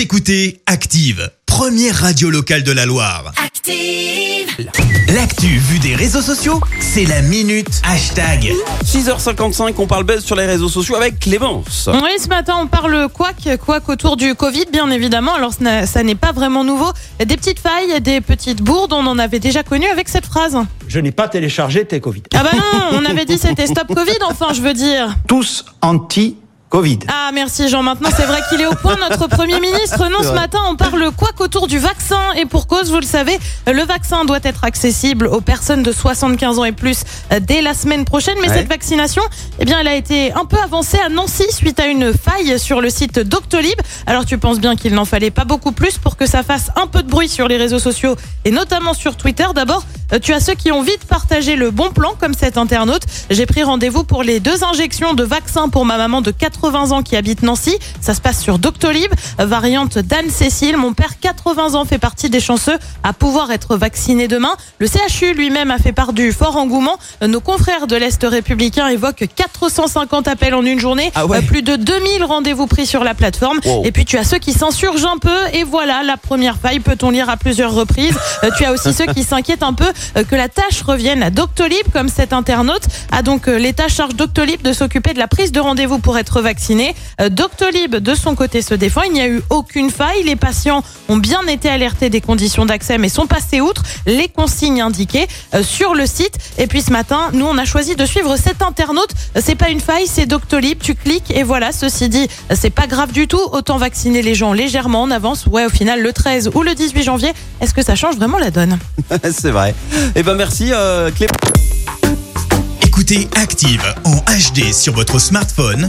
Vous écoutez Active, première radio locale de la Loire. Active. L'actu vue des réseaux sociaux, c'est la minute hashtag. 6h55, on parle buzz sur les réseaux sociaux avec Clémence. Oui, ce matin, on parle quack, quack autour du Covid, bien évidemment. Alors, ça n'est pas vraiment nouveau. Des petites failles, des petites bourdes, on en avait déjà connu avec cette phrase. Je n'ai pas téléchargé tes Covid. Ah bah non, on avait dit c'était stop Covid, enfin, je veux dire. Tous anti-Covid. Ah, merci Jean. Maintenant, c'est vrai qu'il est au point, notre Premier ministre. Non, ce matin, on parle quack autour du vaccin. Et pour cause, vous le savez, le vaccin doit être accessible aux personnes de 75 ans et plus euh, dès la semaine prochaine. Mais Ouais. cette vaccination, eh bien, elle a été un peu avancée à Nancy suite à une faille sur le site Doctolib. Alors, tu penses bien qu'il n'en fallait pas beaucoup plus pour que ça fasse un peu de bruit sur les réseaux sociaux et notamment sur Twitter. D'abord, euh, tu as ceux qui ont vite partagé le bon plan, comme cet internaute. J'ai pris rendez-vous pour les deux injections de vaccin pour ma maman de 80 ans qui habite Nancy. Ça se passe sur Doctolib, variante d'Anne-Cécile. Mon père, 80 ans, fait partie des chanceux à pouvoir être vacciné demain. Le CHU lui-même a fait part du fort engouement. Nos confrères de l'Est républicain évoquent 450 appels en une journée, Ah ouais. Euh, plus de 2000 rendez-vous pris sur la plateforme. Wow. Et puis tu as ceux qui s'insurgent un peu. Et voilà, la première faille peut-on lire à plusieurs reprises. Euh, tu as aussi ceux qui s'inquiètent un peu euh, que la tâche revienne à Doctolib, comme cet internaute a donc l'État charge Doctolib de s'occuper de la prise de rendez-vous pour être vacciné. Euh, Doctolib, de son côté, se défend. Il n'y a eu aucune faille. Les patients ont bien été alertés des conditions d'accès, mais sont passés outre les consignes indiquées euh, sur le site. Et puis ce matin, nous, on a choisi de suivre cet internaute. C'est pas une faille, c'est Doctolib. Tu cliques et voilà. Ceci dit, c'est pas grave du tout. Autant vacciner les gens légèrement en avance. Ouais, au final, le 13 ou le 18 janvier, est-ce que ça change vraiment la donne? C'est vrai. Eh ben merci euh. Écoutez Active en HD sur votre smartphone,